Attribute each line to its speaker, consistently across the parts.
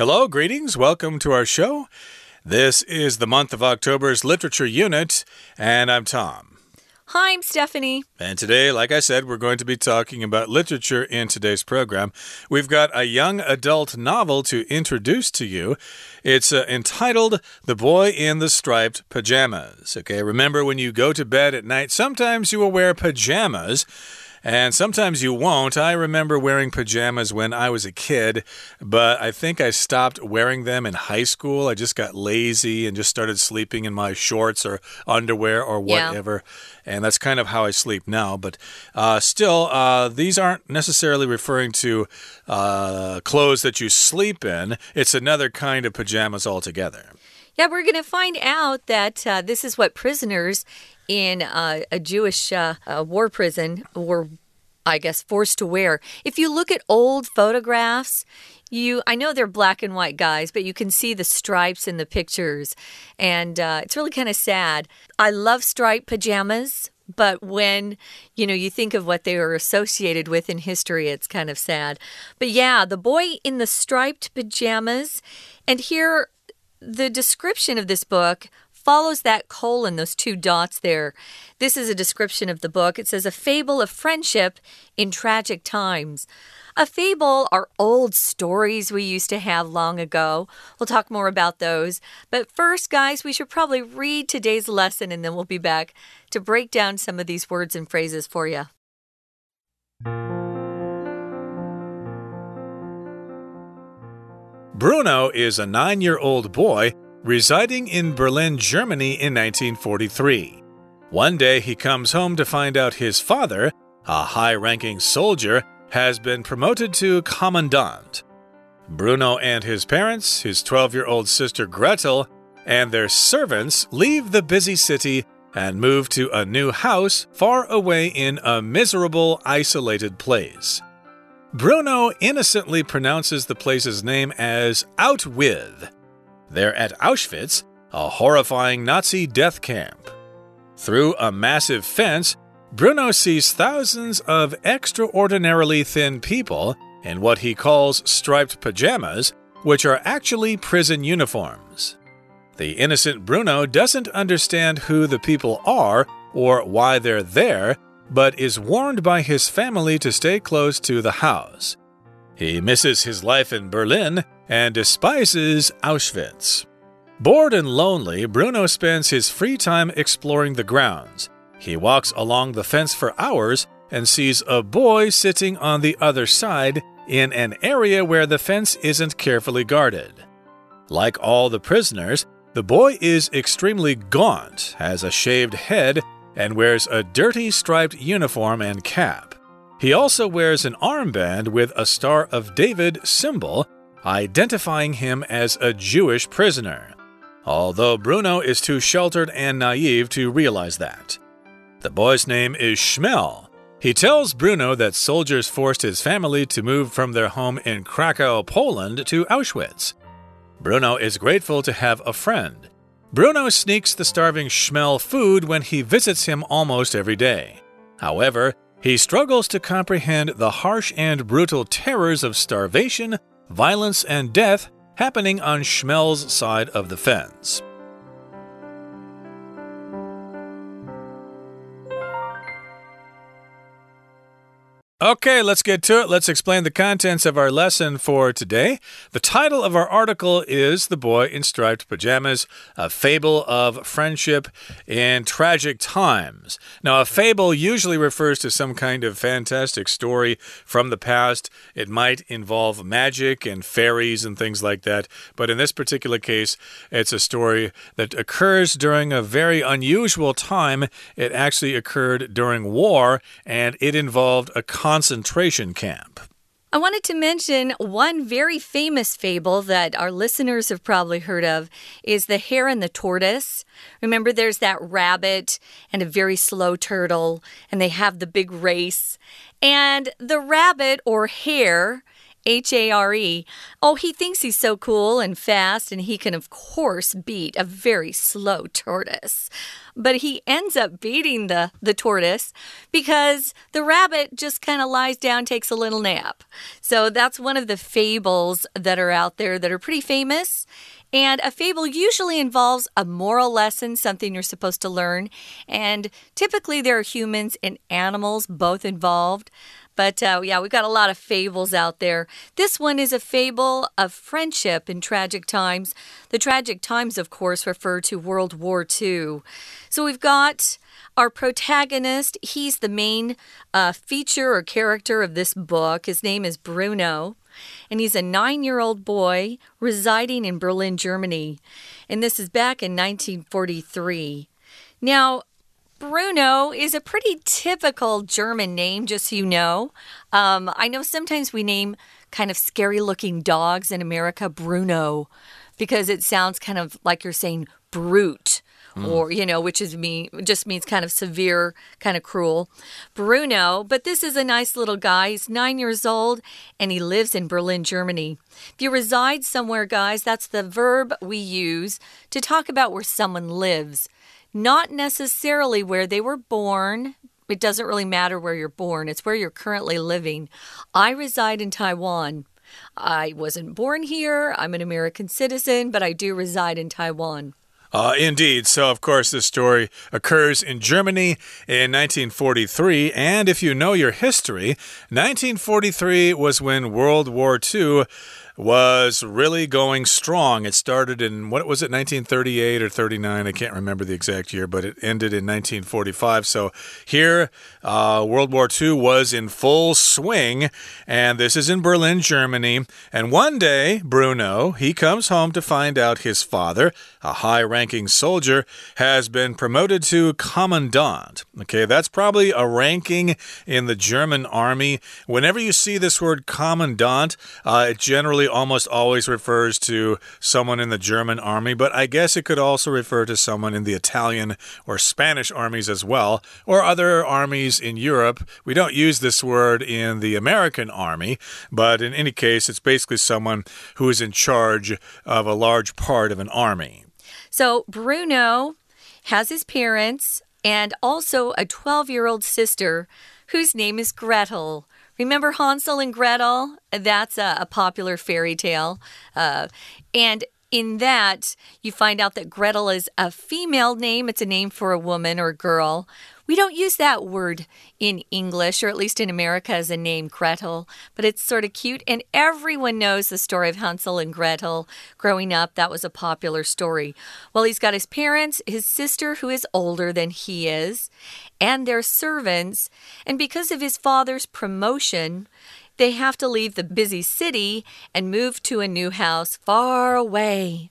Speaker 1: Hello, greetings. Welcome to our show. This is the month of October's literature unit, and I'm Tom.
Speaker 2: Hi, I'm Stephanie.
Speaker 1: And today, like I said, we're going to be talking about literature in today's program. We've got a young adult novel to introduce to you. It's uh, entitled The Boy in the Striped Pajamas. Okay, remember when you go to bed at night, sometimes you will wear pajamas. And sometimes you won't. I remember wearing pajamas when I was a kid, but I think I stopped wearing them in high school. I just got lazy and just started sleeping in my shorts or underwear or whatever. Yeah. And that's kind of how I sleep now. But uh, still, uh, these aren't necessarily referring to uh, clothes that you sleep in, it's another kind of pajamas altogether.
Speaker 2: Yeah, we're going to find out that uh, this is what prisoners in uh, a Jewish uh, war prison were, I guess, forced to wear. If you look at old photographs, you i know they're black and white guys but you can see the stripes in the pictures. And uh, it's really kind of sad. I love striped pajamas but when you know you think of what they were associated with in history it's kind of sad. But yeah the boy in the striped pajamas and here the description of this book follows that colon, those two dots there. This is a description of the book. It says, A fable of friendship in tragic times. A fable are old stories we used to have long ago. We'll talk more about those. But first, guys, we should probably read today's lesson and then we'll be back to break down some of these words and phrases for you.
Speaker 1: Bruno is a nine year old boy residing in Berlin, Germany in 1943. One day he comes home to find out his father, a high ranking soldier, has been promoted to commandant. Bruno and his parents, his 12 year old sister Gretel, and their servants leave the busy city and move to a new house far away in a miserable, isolated place. Bruno innocently pronounces the place's name as Out With they're at Auschwitz, a horrifying Nazi death camp. Through a massive fence, Bruno sees thousands of extraordinarily thin people in what he calls striped pajamas, which are actually prison uniforms. The innocent Bruno doesn't understand who the people are or why they're there, but is warned by his family to stay close to the house. He misses his life in Berlin and despises Auschwitz. Bored and lonely, Bruno spends his free time exploring the grounds. He walks along the fence for hours and sees a boy sitting on the other side in an area where the fence isn't carefully guarded. Like all the prisoners, the boy is extremely gaunt, has a shaved head, and wears a dirty striped uniform and cap. He also wears an armband with a Star of David symbol identifying him as a Jewish prisoner, although Bruno is too sheltered and naive to realize that. The boy's name is Shmuel. He tells Bruno that soldiers forced his family to move from their home in Krakow, Poland to Auschwitz. Bruno is grateful to have a friend. Bruno sneaks the starving Shmuel food when he visits him almost every day. However, he struggles to comprehend the harsh and brutal terrors of starvation, violence, and death happening on Shmuel's side of the fence. Okay, let's get to it. Let's explain the contents of our lesson for today. The title of our article is The Boy in Striped Pajamas, a fable of friendship in tragic times. Now, a fable usually refers to some kind of fantastic story from the past. It might involve magic and fairies and things like that. But in this particular case, it's a story that occurs during a very unusual time. It actually occurred during war and it involved a concentration camp.
Speaker 2: I wanted to mention one very famous fable that our listeners have probably heard of is the hare and the tortoise. Remember there's that rabbit and a very slow turtle and they have the big race and the rabbit or hare H A R E. Oh, he thinks he's so cool and fast, and he can, of course, beat a very slow tortoise. But he ends up beating the, the tortoise because the rabbit just kind of lies down, takes a little nap. So that's one of the fables that are out there that are pretty famous. And a fable usually involves a moral lesson, something you're supposed to learn. And typically, there are humans and animals both involved. But uh, yeah, we've got a lot of fables out there. This one is a fable of friendship in tragic times. The tragic times, of course, refer to World War II. So we've got our protagonist. He's the main uh, feature or character of this book. His name is Bruno and he's a nine year old boy residing in Berlin, Germany. And this is back in 1943. Now, Bruno is a pretty typical German name, just so you know. Um, I know sometimes we name kind of scary looking dogs in America Bruno because it sounds kind of like you're saying brute mm. or you know, which is me just means kind of severe, kind of cruel. Bruno, but this is a nice little guy. He's nine years old and he lives in Berlin, Germany. If you reside somewhere, guys, that's the verb we use to talk about where someone lives, not necessarily where they were born. It doesn't really matter where you're born, it's where you're currently living. I reside in Taiwan. I wasn't born here. I'm an American citizen, but I do reside in Taiwan.
Speaker 1: Uh, indeed. So, of course, this story occurs in Germany in 1943. And if you know your history, 1943 was when World War II was really going strong. It started in, what was it, 1938 or 39? I can't remember the exact year, but it ended in 1945. So here, uh, World War II was in full swing, and this is in Berlin, Germany. And one day, Bruno, he comes home to find out his father, a high ranking soldier, has been promoted to commandant. Okay, that's probably a ranking in the German army. Whenever you see this word commandant, uh, it generally almost always refers to someone in the German army, but I guess it could also refer to someone in the Italian or Spanish armies as well, or other armies in Europe. We don't use this word in the American army, but in any case, it's basically someone who is in charge of a large part of an army.
Speaker 2: So Bruno has his parents and also a 12 year old sister whose name is Gretel. Remember Hansel and Gretel? That's a, a popular fairy tale. Uh, and in that, you find out that Gretel is a female name, it's a name for a woman or a girl. We don't use that word in English, or at least in America, as a name, Gretel, but it's sort of cute. And everyone knows the story of Hansel and Gretel. Growing up, that was a popular story. Well, he's got his parents, his sister, who is older than he is, and their servants. And because of his father's promotion, they have to leave the busy city and move to a new house far away.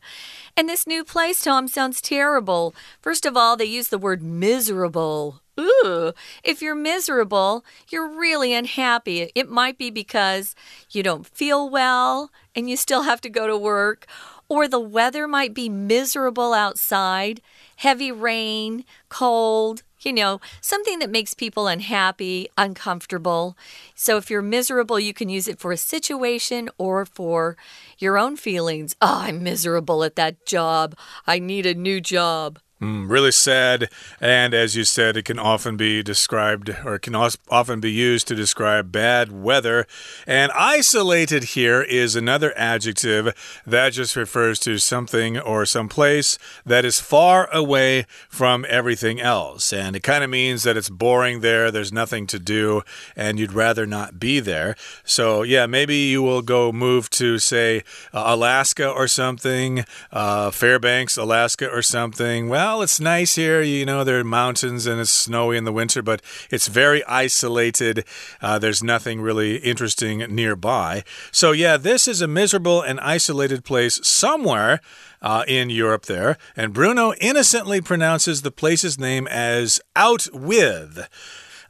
Speaker 2: And this new place, Tom, sounds terrible. First of all, they use the word miserable. Ooh, if you're miserable, you're really unhappy. It might be because you don't feel well and you still have to go to work, or the weather might be miserable outside heavy rain, cold, you know, something that makes people unhappy, uncomfortable. So if you're miserable, you can use it for a situation or for your own feelings. Oh, I'm miserable at that job. I need a new job.
Speaker 1: Mm, really sad. And as you said, it can often be described or it can often be used to describe bad weather. And isolated here is another adjective that just refers to something or some place that is far away from everything else. And it kind of means that it's boring there, there's nothing to do, and you'd rather not be there. So, yeah, maybe you will go move to, say, uh, Alaska or something, uh, Fairbanks, Alaska or something. Well, well, it's nice here. You know, there are mountains and it's snowy in the winter, but it's very isolated. Uh, there's nothing really interesting nearby. So, yeah, this is a miserable and isolated place somewhere. Uh, in Europe, there. And Bruno innocently pronounces the place's name as out with.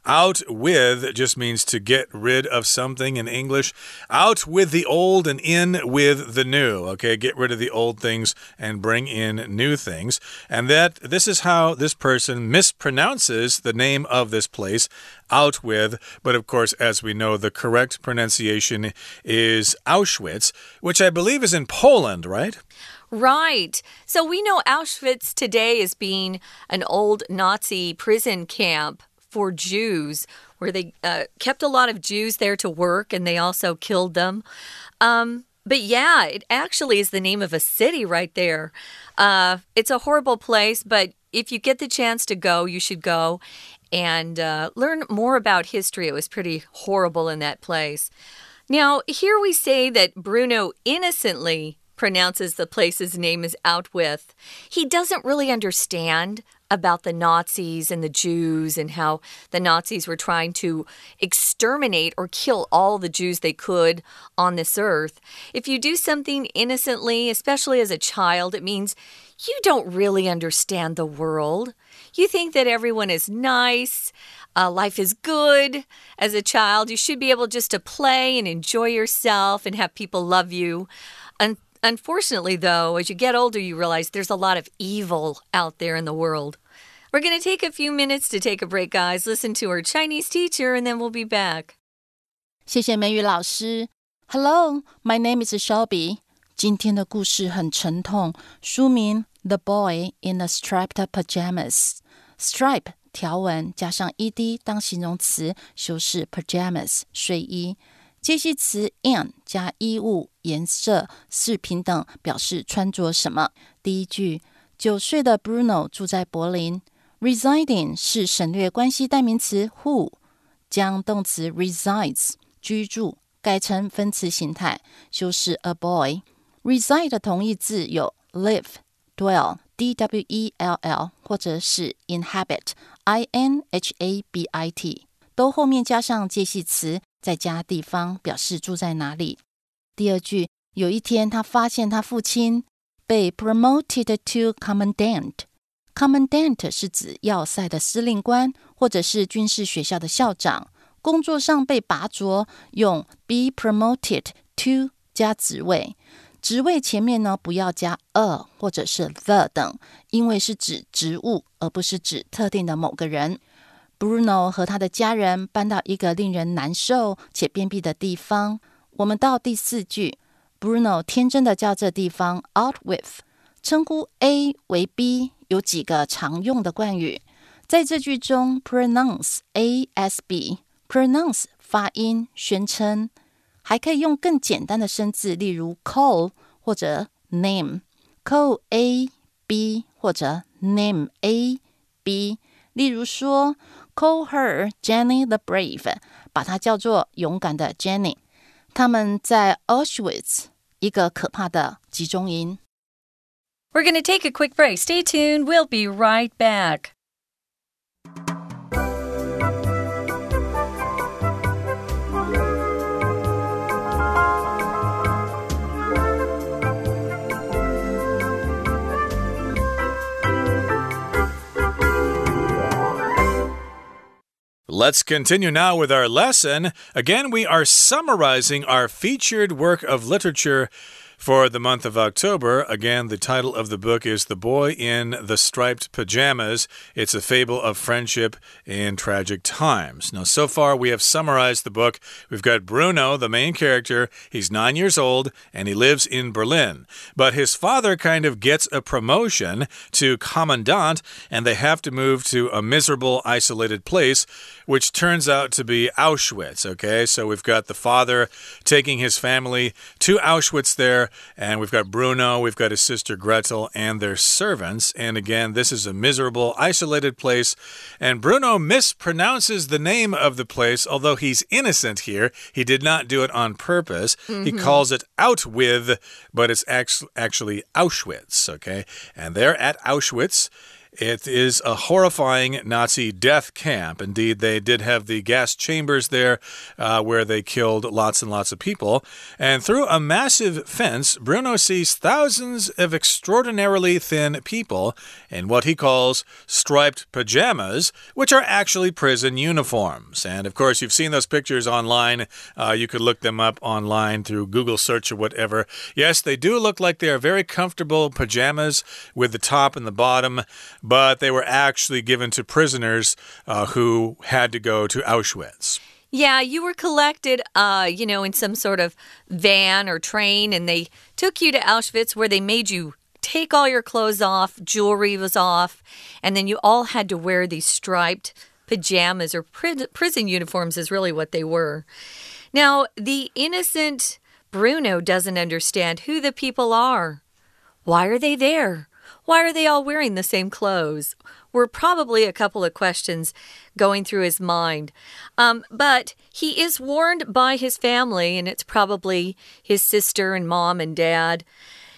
Speaker 1: Out with just means to get rid of something in English. Out with the old and in with the new. Okay, get rid of the old things and bring in new things. And that this is how this person mispronounces the name of this place out with. But of course, as we know, the correct pronunciation is Auschwitz, which I believe is in Poland, right?
Speaker 2: Right. So we know Auschwitz today as being an old Nazi prison camp for Jews where they uh, kept a lot of Jews there to work and they also killed them. Um, but yeah, it actually is the name of a city right there. Uh, it's a horrible place, but if you get the chance to go, you should go and uh, learn more about history. It was pretty horrible in that place. Now, here we say that Bruno innocently pronounces the place's name is out with. He doesn't really understand about the Nazis and the Jews and how the Nazis were trying to exterminate or kill all the Jews they could on this earth. If you do something innocently, especially as a child, it means you don't really understand the world. You think that everyone is nice. Uh, life is good. As a child, you should be able just to play and enjoy yourself and have people love you. And Unfortunately, though, as you get older, you realize there's a lot of evil out there in the world. We're going to take a few minutes to take a break, guys. Listen to our Chinese teacher, and then we'll be back.
Speaker 3: 谢谢美语老师。Hello, my name is Shelby。今天的故事很沉痛，书名《The Boy in the Striped Pajamas》。Stripe 条纹加上 ed 当形容词，修饰 pajamas 睡衣。 介系词 in 加衣物、颜色饰品等，表示穿着什么。第一句，九岁的 Bruno 住在柏林。Residing 是省略关系代名词 who，将动词 resides 居住改成分词形态，修饰 a boy。Reside 同义字有 live、dwell、d w e l l，或者是 inhabit、i n h a b i t，都后面加上介系词。在家地方表示住在哪里。第二句，有一天他发现他父亲被 promoted to commandant。commandant 是指要塞的司令官，或者是军事学校的校长。工作上被拔擢，用 be promoted to 加职位。职位前面呢不要加 a 或者是 the 等，因为是指职务，而不是指特定的某个人。Bruno 和他的家人搬到一个令人难受且偏僻的地方。我们到第四句，Bruno 天真的叫这地方 Out with，称呼 A 为 B 有几个常用的惯语。在这句中，pronounce A as B，pronounce 发音宣称，还可以用更简单的生字，例如 call 或者 name，call A B 或者 name A B。例如说。Call her Jenny the Brave，把她叫做勇敢的 Jenny。他们在 Auschwitz，一个可怕的集中营。
Speaker 2: We're going to take a quick break. Stay tuned. We'll be right back.
Speaker 1: Let's continue now with our lesson. Again, we are summarizing our featured work of literature for the month of October. Again, the title of the book is The Boy in the Striped Pajamas. It's a fable of friendship in tragic times. Now, so far, we have summarized the book. We've got Bruno, the main character. He's nine years old and he lives in Berlin. But his father kind of gets a promotion to commandant, and they have to move to a miserable, isolated place, which turns out to be Auschwitz. Okay, so we've got the father taking his family to Auschwitz there and we've got Bruno, we've got his sister Gretel, and their servants. And again, this is a miserable, isolated place. And Bruno mispronounces the name of the place, although he's innocent here. He did not do it on purpose. Mm -hmm. He mm-hmm. calls it out with, but it's actually Auschwitz, okay? And they're at Auschwitz. It is a horrifying Nazi death camp. Indeed, they did have the gas chambers there uh, where they killed lots and lots of people. And through a massive fence, Bruno sees thousands of extraordinarily thin people in what he calls striped pajamas, which are actually prison uniforms. And of course, you've seen those pictures online. Uh, you could look them up online through Google search or whatever. Yes, they do look like they are very comfortable pajamas with the top and the bottom but they were actually given to prisoners uh, who had to go to Auschwitz.
Speaker 2: Yeah, you were collected, uh, you know, in some sort of van or train, and they took you to Auschwitz where they made you take all your clothes off, jewelry was off, and then you all had to wear these striped pajamas or pri prison uniforms, is really what they were. Now, the innocent Bruno doesn't understand who the people are. Why are they there? Why are they all wearing the same clothes? Were probably a couple of questions going through his mind. Um, but he is warned by his family, and it's probably his sister and mom and dad.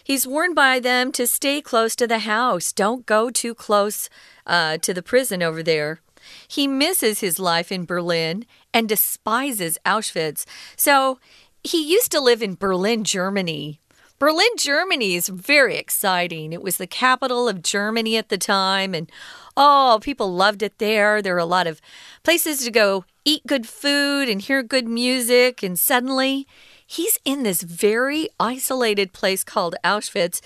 Speaker 2: He's warned by them to stay close to the house. Don't go too close uh, to the prison over there. He misses his life in Berlin and despises Auschwitz. So he used to live in Berlin, Germany. Berlin, Germany is very exciting. It was the capital of Germany at the time, and oh, people loved it there. There were a lot of places to go eat good food and hear good music, and suddenly he's in this very isolated place called Auschwitz.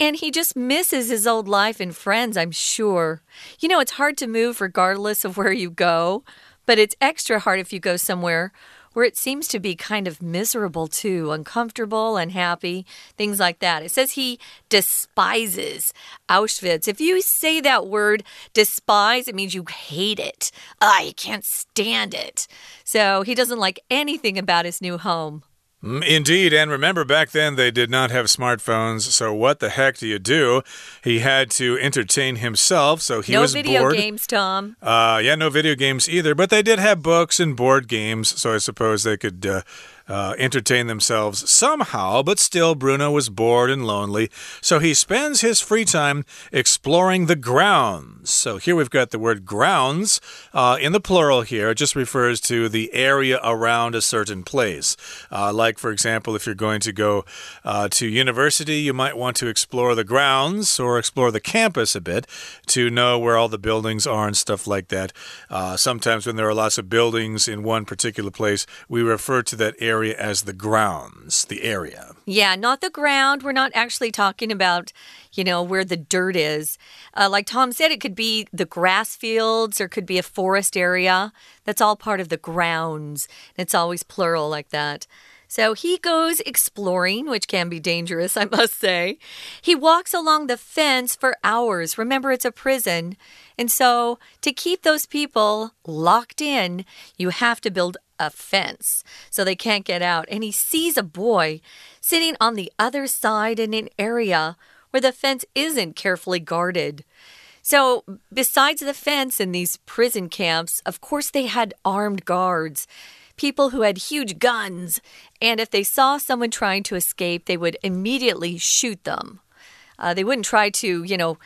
Speaker 2: And he just misses his old life and friends, I'm sure. You know, it's hard to move regardless of where you go, but it's extra hard if you go somewhere where it seems to be kind of miserable too, uncomfortable, unhappy, things like that. It says he despises Auschwitz. If you say that word despise, it means you hate it. You can't stand it. So he doesn't like anything about his new home.
Speaker 1: Mm, indeed, and remember back then they did not have smartphones, so what the heck do you do? He had to entertain himself, so he
Speaker 2: no
Speaker 1: was
Speaker 2: video
Speaker 1: bored.
Speaker 2: games, Tom.
Speaker 1: Uh, yeah, no video games either, but they did have books and board games, so I suppose they could uh, uh, entertain themselves somehow, but still Bruno was bored and lonely, so he spends his free time exploring the grounds. So here we've got the word grounds uh, in the plural here. It just refers to the area around a certain place. Uh, like, for example, if you're going to go uh, to university, you might want to explore the grounds or explore the campus a bit to know where all the buildings are and stuff like that. Uh, sometimes when there are lots of buildings in one particular place, we refer to that area area as the grounds, the area.
Speaker 2: Yeah, not the ground. We're not actually talking about, you know, where the dirt is. Uh, like Tom said, it could be the grass fields or could be a forest area. That's all part of the grounds. It's always plural like that. So he goes exploring, which can be dangerous, I must say. He walks along the fence for hours. Remember, it's a prison. And so, to keep those people locked in, you have to build a fence so they can't get out. And he sees a boy sitting on the other side in an area where the fence isn't carefully guarded. So, besides the fence in these prison camps, of course, they had armed guards, people who had huge guns. And if they saw someone trying to escape, they would immediately shoot them. Uh, they wouldn't try to, you know,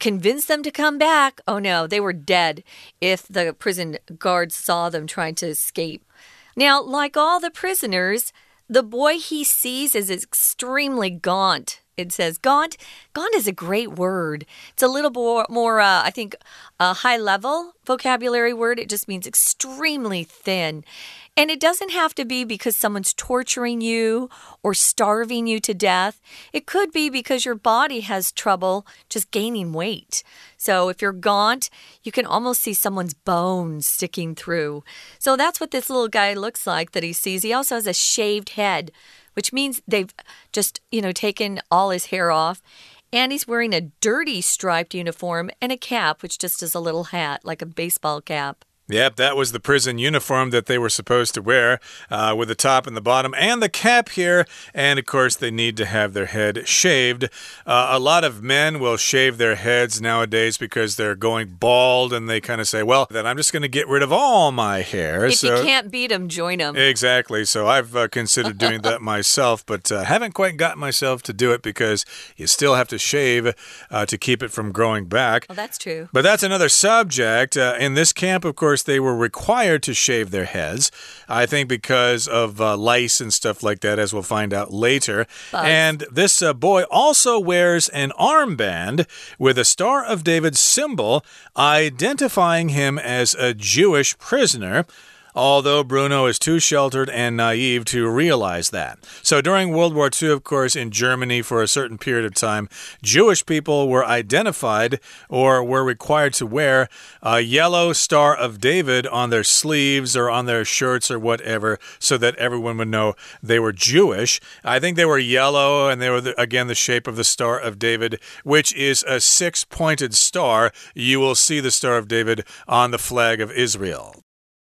Speaker 2: convince them to come back. Oh no, they were dead if the prison guards saw them trying to escape. Now, like all the prisoners, the boy he sees is extremely gaunt. It says gaunt. Gaunt is a great word. It's a little more, more uh, I think, a high level vocabulary word. It just means extremely thin. And it doesn't have to be because someone's torturing you or starving you to death. It could be because your body has trouble just gaining weight. So if you're gaunt, you can almost see someone's bones sticking through. So that's what this little guy looks like that he sees. He also has a shaved head, which means they've just, you know, taken all his hair off. And he's wearing a dirty striped uniform and a cap, which just is a little hat, like a baseball cap.
Speaker 1: Yep, that was the prison uniform that they were supposed to wear uh, with the top and the bottom and the cap here. And of course, they need to have their head shaved. Uh, a lot of men will shave their heads nowadays because they're going bald and they kind of say, well, then I'm just going to get rid of all my hair.
Speaker 2: If
Speaker 1: so,
Speaker 2: you can't beat them, join them.
Speaker 1: Exactly. So I've uh, considered doing that myself, but uh, haven't quite got myself to do it because you still have to shave uh, to keep it from growing back.
Speaker 2: Oh, that's true.
Speaker 1: But that's another subject. Uh, in this camp, of course, they were required to shave their heads. I think because of uh, lice and stuff like that, as we'll find out later.
Speaker 2: Bugs.
Speaker 1: And this uh, boy also wears an armband with a Star of David symbol, identifying him as a Jewish prisoner although Bruno is too sheltered and naive to realize that. So during World War II, of course, in Germany for a certain period of time, Jewish people were identified or were required to wear a yellow Star of David on their sleeves or on their shirts or whatever so that everyone would know they were Jewish. I think they were yellow and they were, the, again, the shape of the Star of David, which is a six pointed star. You will see the Star of David on the flag of Israel.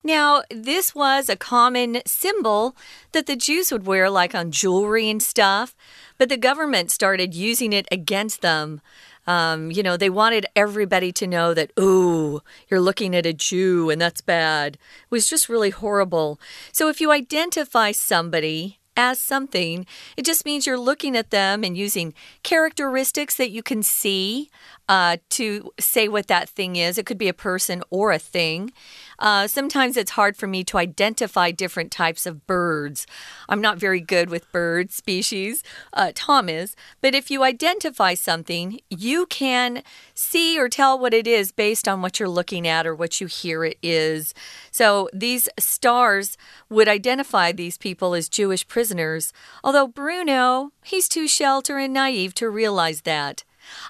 Speaker 2: Now, this was a common symbol that the Jews would wear, like on jewelry and stuff, but the government started using it against them. Um, you know, they wanted everybody to know that, ooh, you're looking at a Jew and that's bad. It was just really horrible. So if you identify somebody as something, it just means you're looking at them and using characteristics that you can see uh, to say what that thing is. It could be a person or a thing. Uh, sometimes it's hard for me to identify different types of birds. I'm not very good with bird species. Uh, Tom is. But if you identify something, you can see or tell what it is based on what you're looking at or what you hear it is. So these stars would identify these people as Jewish prisoners, although Bruno, he's too sheltered and naive to realize that.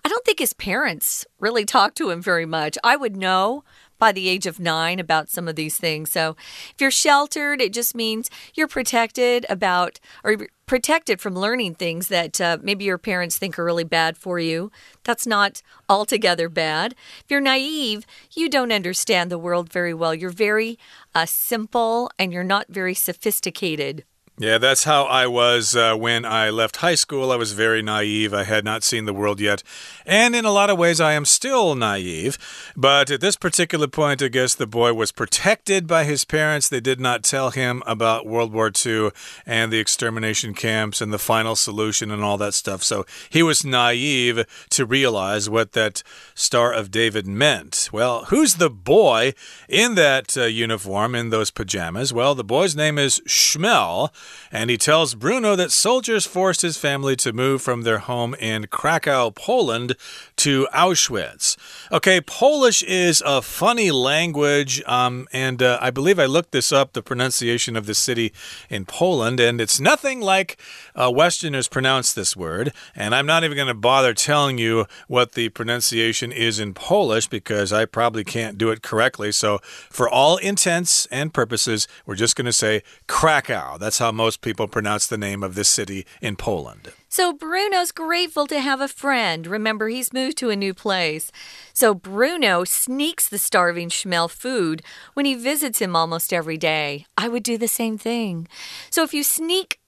Speaker 2: I don't think his parents really talked to him very much. I would know by the age of nine about some of these things. So if you're sheltered, it just means you're protected about or protected from learning things that uh, maybe your parents think are really bad for you. That's not altogether bad. If you're naive, you don't understand the world very well. You're very uh, simple and you're not very sophisticated.
Speaker 1: Yeah, that's how I was uh, when I left high school. I was very naive. I had not seen the world yet. And in a lot of ways, I am still naive. But at this particular point, I guess the boy was protected by his parents. They did not tell him about World War II and the extermination camps and the final solution and all that stuff. So he was naive to realize what that Star of David meant. Well, who's the boy in that uh, uniform, in those pajamas? Well, the boy's name is Shmuel and he tells Bruno that soldiers forced his family to move from their home in Krakow, Poland to Auschwitz. Okay, Polish is a funny language, um, and uh, I believe I looked this up, the pronunciation of the city in Poland, and it's nothing like uh, Westerners pronounce this word. And I'm not even going to bother telling you what the pronunciation is in Polish because I probably can't do it correctly. So, for all intents and purposes, we're just going to say Krakow. That's how most people pronounce the name of this city in Poland.
Speaker 2: So Bruno's grateful to have a friend. Remember, he's moved to a new place. So Bruno sneaks the starving Shmuel food when he visits him almost every day. I would do the same thing. So if you sneak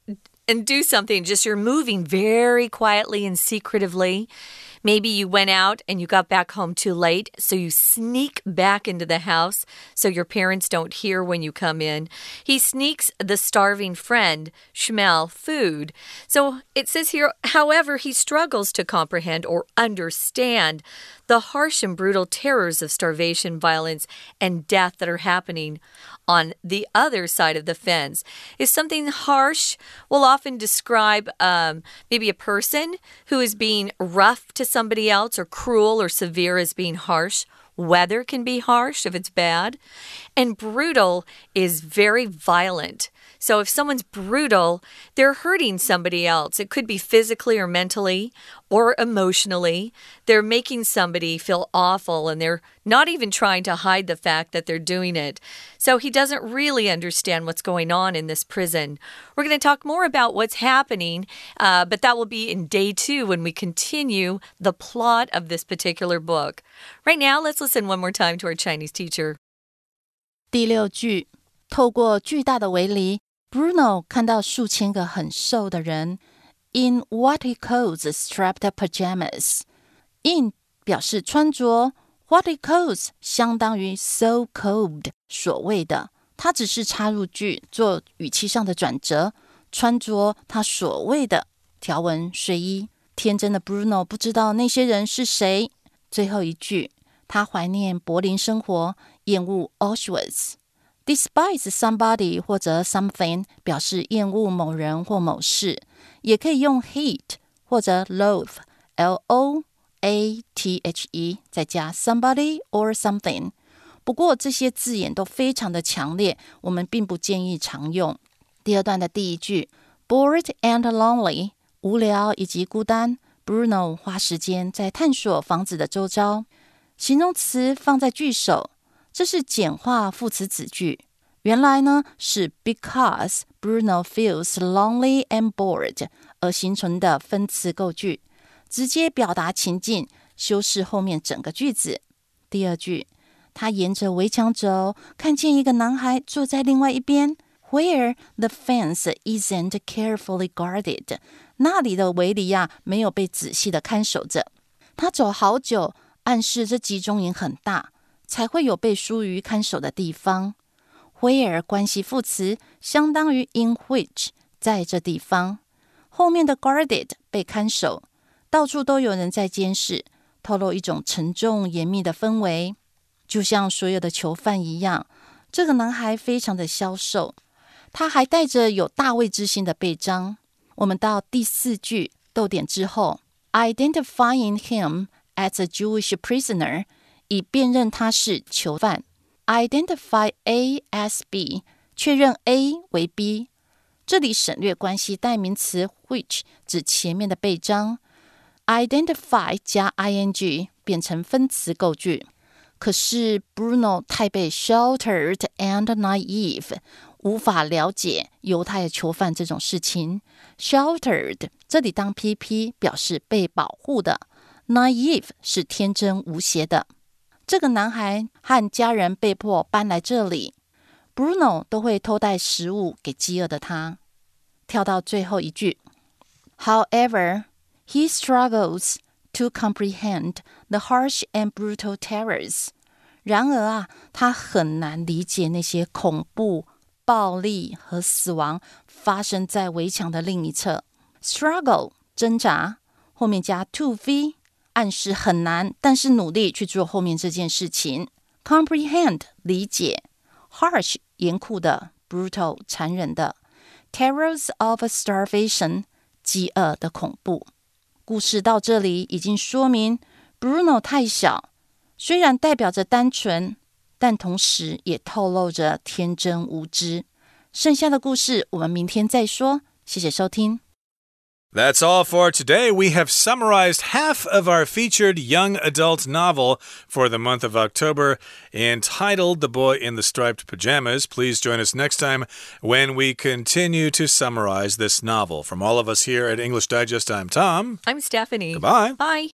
Speaker 2: and do something, just you're moving very quietly and secretively. Maybe you went out and you got back home too late, so you sneak back into the house so your parents don't hear when you come in. He sneaks the starving friend, Shmuel, food. So it says here, however, he struggles to comprehend or understand the harsh and brutal terrors of starvation, violence, and death that are happening on the other side of the fence. Is something harsh will often describe um, maybe a person who is being rough to somebody else or cruel or severe as being harsh. Weather can be harsh if it's bad. And brutal is very violent. So if someone's brutal, they're hurting somebody else. It could be physically or mentally or emotionally. They're making somebody feel awful and they're not even trying to hide the fact that they're doing it. So he doesn't really understand what's going on in this prison. We're going to talk more about what's happening, uh, but that will be in day two when we continue the plot of this particular book. Right now, let's listen one more time to our Chinese teacher.
Speaker 3: 第六句，透过巨大的围篱 ，Bruno 看到数千个很瘦的人，in what he calls strapped pajamas。in 表示穿着，what he calls 相当于 so cold，所谓的，它只是插入句做语气上的转折，穿着他所谓的条纹睡衣。天真的 Bruno 不知道那些人是谁。最后一句，他怀念柏林生活，厌恶 Auschwitz。Despise somebody 或者 something 表示厌恶某人或某事，也可以用 hate 或者 loathe，l o a t h e 再加 somebody or something。不过这些字眼都非常的强烈，我们并不建议常用。第二段的第一句，bored and lonely。无聊以及孤单，Bruno 花时间在探索房子的周遭。形容词放在句首， 这是简化副词子句。原来呢是 because Bruno feels lonely and bored 而形成的分词构句，直接表达情境，修饰后面整个句子。第二句，他沿着围墙走，看见一个男孩坐在另外一边，where the fence isn't carefully guarded。那里的围篱呀，没有被仔细的看守着。他走好久，暗示这集中营很大，才会有被疏于看守的地方。Where 关系副词相当于 in which，在这地方。后面的 guarded 被看守，到处都有人在监视，透露一种沉重严密的氛围，就像所有的囚犯一样。这个男孩非常的消瘦，他还带着有大卫之心的背章。我们到第四句逗点之后，identifying him as a Jewish prisoner，以辨认他是囚犯。identify A as B，确认 A 为 B。这里省略关系代名词 which，指前面的被章。identify 加 ing 变成分词构句。可是 Bruno 太被 sheltered and naive。无法了解犹太囚犯这种事情。Sheltered 这里当 PP 表示被保护的，naive 是天真无邪的。这个男孩和家人被迫搬来这里，Bruno 都会偷带食物给饥饿的他。跳到最后一句，However, he struggles to comprehend the harsh and brutal terrors。然而啊，他很难理解那些恐怖。暴力和死亡发生在围墙的另一侧。Struggle 挣扎，后面加 to v，暗示很难，但是努力去做后面这件事情。Comprehend 理解，harsh 严酷的，brutal 残忍的，terrors of starvation 饥饿的恐怖。故事到这里已经说明，Bruno 太小，虽然代表着单纯。但同时也透露着天真无知。剩下的故事我们明天再说。谢谢收听。
Speaker 1: That's all for today. We have summarized half of our featured young adult novel for the month of October entitled The Boy in the Striped Pajamas. Please join us next time when we continue to summarize this novel. From all of us here at English Digest, I'm Tom.
Speaker 2: I'm Stephanie.
Speaker 1: Goodbye.
Speaker 2: Bye.